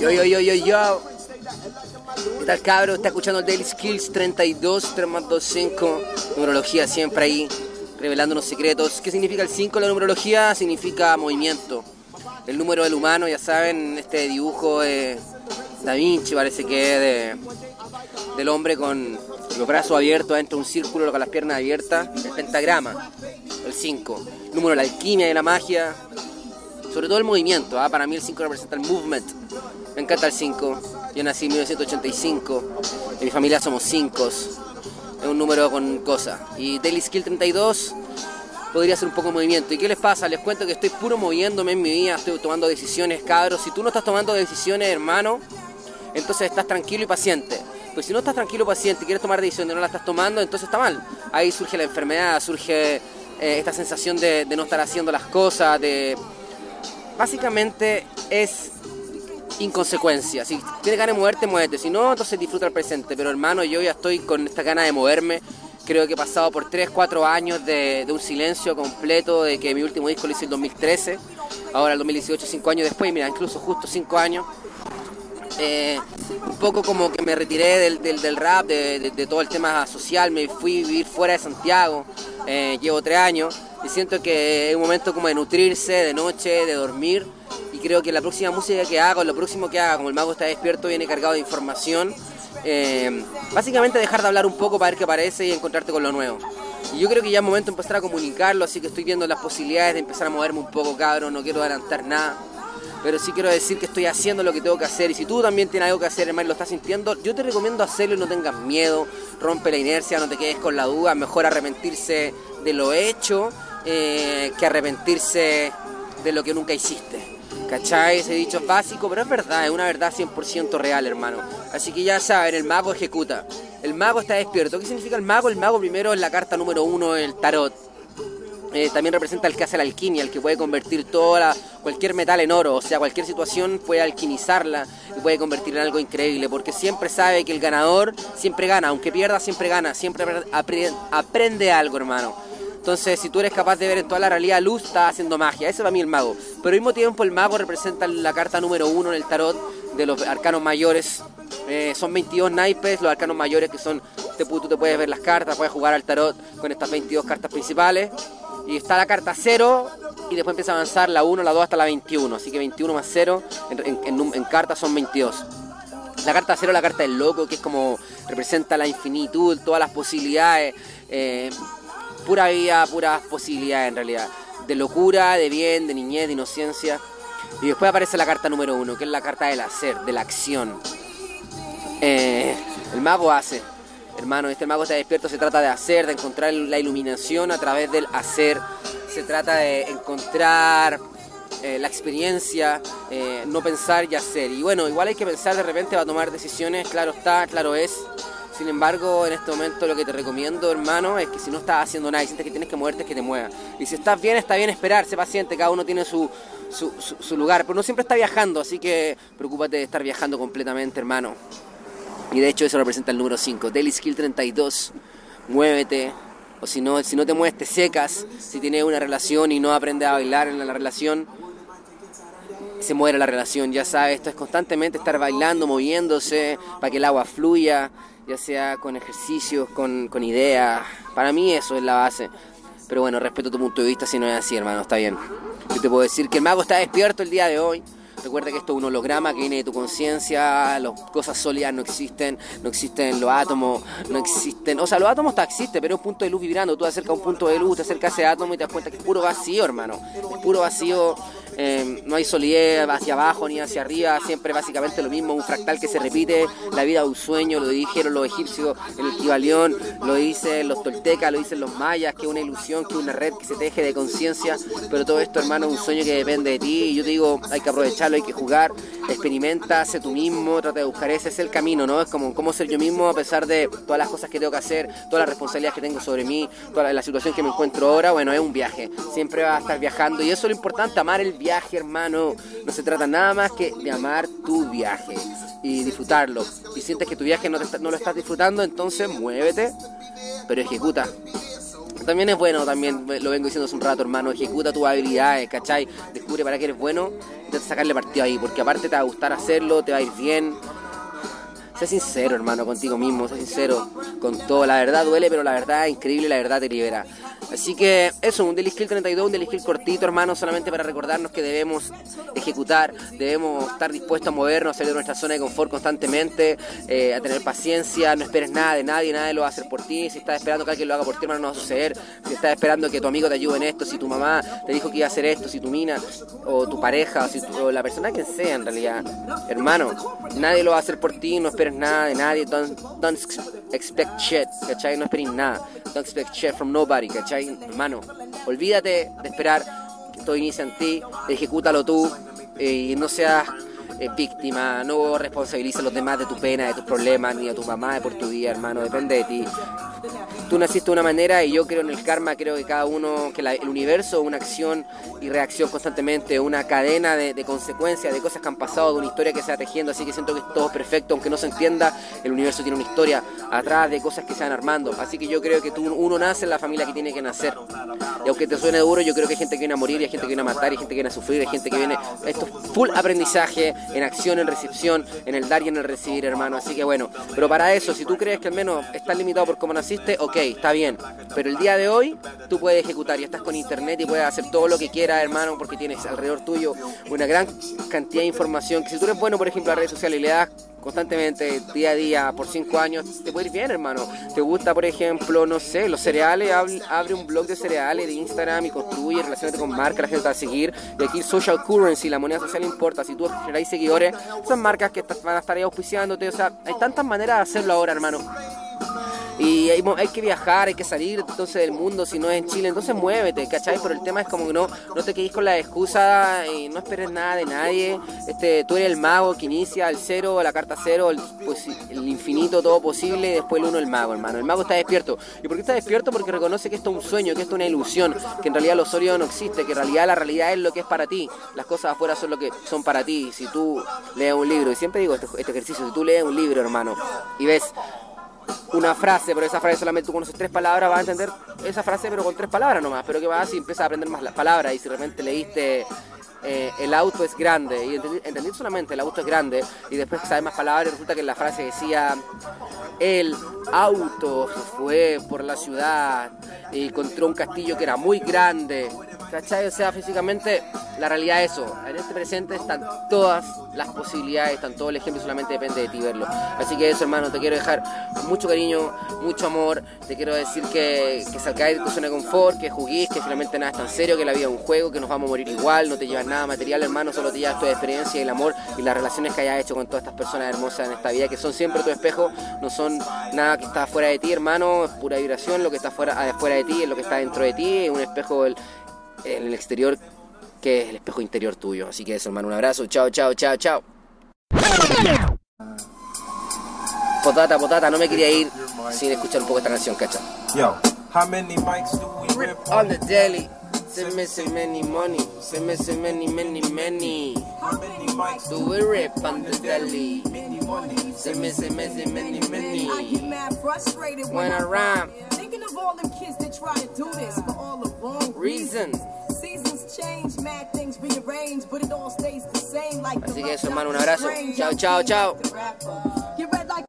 Yo, yo, yo, yo, yo. ¿Qué tal, cabro? Está escuchando Daily Skills 32, 3 más 2, 5. Numerología siempre ahí, revelando unos secretos. ¿Qué significa el 5? La numerología significa movimiento. El número del humano, ya saben, este dibujo de Da Vinci parece que es del hombre con los brazos abiertos dentro de un círculo con las piernas abiertas. El pentagrama, el 5. Número de la alquimia y la magia. Sobre todo el movimiento. ¿ah? Para mí el 5 representa el movement. Me encanta el 5. Yo nací en 1985, en mi familia somos 5, es un número con cosas. Y Daily Skill 32 podría ser un poco de movimiento. ¿Y qué les pasa? Les cuento que estoy puro moviéndome en mi vida, estoy tomando decisiones, cabros. Si tú no estás tomando decisiones, hermano, entonces estás tranquilo y paciente. Pues si no estás tranquilo paciente y quieres tomar decisiones y no las estás tomando, entonces está mal. Ahí surge la enfermedad, surge eh, esta sensación de, de no estar haciendo las cosas, de... Básicamente es inconsecuencia. Si tienes ganas de moverte, muévete. Si no, entonces disfruta el presente. Pero hermano, yo ya estoy con esta gana de moverme. Creo que he pasado por 3, 4 años de, un silencio completo, de que mi último disco lo hice en 2013, ahora el 2018, 5 años después, mira, incluso justo 5 años. Eh, un poco como que me retiré del, del, rap, de, todo el tema social, me fui a vivir fuera de Santiago, eh, llevo 3 años y siento que es un momento como de nutrirse de noche, de dormir creo que la próxima música que haga, lo próximo que haga, como el mago está despierto, viene cargado de información. Eh, básicamente dejar de hablar un poco para ver qué aparece y encontrarte con lo nuevo. Y yo creo que ya es momento de empezar a comunicarlo, así que estoy viendo las posibilidades de empezar a moverme un poco, cabrón, no quiero adelantar nada. Pero sí quiero decir que estoy haciendo lo que tengo que hacer. Y si tú también tienes algo que hacer, hermano, y lo estás sintiendo, yo te recomiendo hacerlo y no tengas miedo. Rompe la inercia, no te quedes con la duda. Mejor arrepentirse de lo hecho eh, que arrepentirse de lo que nunca hiciste. ¿Cachai? Ese dicho es básico, pero es verdad, es una verdad 100% real, hermano. Así que ya saben, el mago ejecuta. El mago está despierto. ¿Qué significa el mago? El mago primero es la carta número uno del tarot. Eh, también representa el que hace la alquimia, el que puede convertir toda cualquier metal en oro, o sea, cualquier situación puede alquimizarla y puede convertirla en algo increíble, porque siempre sabe que el ganador siempre gana, aunque pierda siempre gana, siempre aprende algo, hermano. Entonces, si tú eres capaz de ver en toda la realidad luz, estás haciendo magia. Ese es para mí el mago. Pero al mismo tiempo, el mago representa la carta número uno en el tarot de los arcanos mayores. Eh, son 22 naipes, los arcanos mayores que son, te, tú te puedes ver las cartas, puedes jugar al tarot con estas 22 cartas principales. Y está la carta 0 y después empieza a avanzar la 1, la 2 hasta la 21. Así que 21 más 0 en, cartas son 22. La carta 0 es la carta del loco, que es como representa la infinitud, todas las posibilidades. Eh, pura vida, puras posibilidades en realidad. De locura, de bien, de niñez, de inocencia. Y después aparece la carta número uno, que es la carta del hacer, de la acción. Eh, el mago hace. Hermano, este mago está despierto, se trata de hacer, de encontrar la iluminación a través del hacer. Se trata de encontrar eh, la experiencia, eh, no pensar y hacer. Y bueno, igual hay que pensar de repente va a tomar decisiones, claro está, claro es. Sin embargo, en este momento lo que te recomiendo, hermano, es que si no estás haciendo nada y sientes que tienes que moverte, es que te muevas. Y si estás bien, está bien esperar, sé paciente, cada uno tiene su, su, lugar, pero no siempre está viajando, así que preocúpate de estar viajando completamente, hermano. Y de hecho eso representa el número 5, Daily Skill 32, muévete, o si no, si no te mueves te secas, si tienes una relación y no aprendes a bailar en la relación, se muere la relación, ya sabes, esto es constantemente estar bailando, moviéndose, para que el agua fluya, ya sea con ejercicios, con, con ideas. Para mí eso es la base. Pero bueno, respeto tu punto de vista si no es así, hermano, está bien. Yo te puedo decir que el mago está despierto el día de hoy. Recuerda que esto es un holograma que viene de tu conciencia, las cosas sólidas no existen, no existen los átomos, no existen. O sea, los átomos está existen, pero es un punto de luz vibrando. Tú te acercas a un punto de luz, te acercas a ese átomo y te das cuenta que es puro vacío, hermano. Es puro vacío Em, no hay solidez hacia abajo ni hacia arriba, siempre básicamente lo mismo, un fractal que se repite, la vida de un sueño, lo dijeron los egipcios en el Kibalión, lo dicen los toltecas, lo dicen los mayas, que es una ilusión, que es una red que se teje de conciencia, pero todo esto hermano es un sueño que depende de ti y yo te digo, hay que aprovecharlo, hay que jugar, experimenta, sé tú mismo, trata de buscar, ese es el camino, ¿no? Es como cómo ser yo mismo a pesar de todas las cosas que tengo que hacer, todas las responsabilidades que tengo sobre mí, toda la situación que me encuentro ahora, bueno, es un viaje, siempre va a estar viajando y eso es lo importante, amar el viaje, hermano. No se trata nada más que de amar tu viaje y disfrutarlo. Y sientes que tu viaje no, no lo estás disfrutando, entonces muévete, pero ejecuta. También es bueno, también lo vengo diciendo hace un rato, hermano. Ejecuta tus habilidades, ¿cachai? Descubre para qué eres bueno, sacarle partido ahí, porque aparte te va a gustar hacerlo, te va a ir bien. Sé sincero, hermano, contigo mismo, sé sincero con todo. La verdad duele, pero la verdad es increíble, la verdad te libera. Así que eso, un Daily Skill 32, un Daily Skill cortito, hermano, solamente para recordarnos que debemos ejecutar, debemos estar dispuestos a movernos, a salir de nuestra zona de confort constantemente, eh, a tener paciencia, no esperes nada de nadie, nadie lo va a hacer por ti. Si estás esperando que alguien lo haga por ti, hermano, no va a suceder. Si estás esperando que tu amigo te ayude en esto, si tu mamá te dijo que iba a hacer esto, si tu mina, o tu pareja, o, si o la persona que sea en realidad, hermano, nadie lo va a hacer por ti, no esperes nada de nadie, don't, don't expect shit, ¿cachai? No esperes nada, don't expect shit from nobody, ¿cachai? Hermano, olvídate de esperar que todo inicie en ti, ejecútalo tú eh, y no seas eh, víctima, no responsabilices a los demás de tu pena, de tus problemas, ni a tu mamá por tu vida, hermano, depende de ti. Tú naciste de una manera y yo creo en el karma, creo que cada uno, que el universo una acción y reacción constantemente, una cadena de, consecuencias, de cosas que han pasado, de una historia que se va tejiendo, así que siento que es todo perfecto, aunque no se entienda, el universo tiene una historia atrás de cosas que se van armando, así que yo creo que tú, uno nace en la familia que tiene que nacer, y aunque te suene duro, yo creo que hay gente que viene a morir, hay gente que viene a matar, hay gente que viene a sufrir, hay gente que viene, esto es full aprendizaje, en acción, en recepción, en el dar y en el recibir, hermano. Así que bueno, pero para eso, si tú crees que al menos estás limitado por cómo naciste, ok, está bien. Pero el día de hoy tú puedes ejecutar y estás con internet y puedes hacer todo lo que quieras, hermano, porque tienes alrededor tuyo una gran cantidad de información. Que si tú eres bueno, por ejemplo, a redes sociales y le das constantemente, día a día, por cinco años, te puede ir bien, hermano. Te gusta, por ejemplo, no sé, los cereales, abre un blog de cereales de Instagram y construye, relacionate con marcas, la gente te va a seguir. Y aquí social currency, la moneda social importa. Si tú generáis seguidores, son marcas que van a estar ahí auspiciándote. O sea, hay tantas maneras de hacerlo ahora, hermano y hay, hay, que viajar, hay que salir entonces del mundo, si no es en Chile, entonces muévete, ¿cachai? Pero el tema es como que no, no te quedes con la excusa y no esperes nada de nadie. Este, tú eres el mago que inicia el cero, la carta cero, el, pues, el infinito, todo posible, y después el uno el mago, hermano. El mago está despierto. ¿Y por qué está despierto? Porque reconoce que esto es un sueño, que esto es una ilusión, que en realidad lo sólido no existe, que en realidad la realidad es lo que es para ti. Las cosas afuera son lo que son para ti. Si tú lees un libro, y siempre digo este, este ejercicio, si tú lees un libro, hermano, y ves una frase, pero esa frase solamente tú conoces tres palabras, vas a entender esa frase pero con tres palabras nomás, pero que vas y empiezas a aprender más las palabras y si de repente leíste eh, el auto es grande y entendí, solamente el auto es grande y después sabes más palabras resulta que la frase decía el auto fue por la ciudad y encontró un castillo que era muy grande ¿Cachai? O sea, físicamente la realidad es eso. En este presente están todas las posibilidades, están todo el ejemplo, solamente depende de ti verlo. Así que eso, hermano, te quiero dejar mucho cariño, mucho amor. Te quiero decir que, que salgáis de tu zona de confort, que juguís, que finalmente nada es tan serio, que la vida es un juego, que nos vamos a morir igual, no te llevas nada material, hermano, solo te llevas tu experiencia y el amor y las relaciones que hayas hecho con todas estas personas hermosas en esta vida, que son siempre tu espejo, no son nada que está fuera de ti, hermano, es pura vibración, lo que está fuera, fuera de ti es lo que está dentro de ti, es un espejo en el exterior que es el espejo interior tuyo. Así que eso, hermano, un abrazo. Chao, chao, chao, chao. Potata, potata, no me quería ir sin escuchar un poco esta canción, cacha. Yo, how many mics do we rip on the daily? Se me se many money, se me se many many many. How many mics do we rip on the daily? Se me se many many many. I get mad frustrated when I rhyme. Thinking of all them kids that try to do this for all the wrong reasons. Seasons change, mad things rearrange, but it all stays the same like Así que eso, hermano, un abrazo. Chao, chao, chao.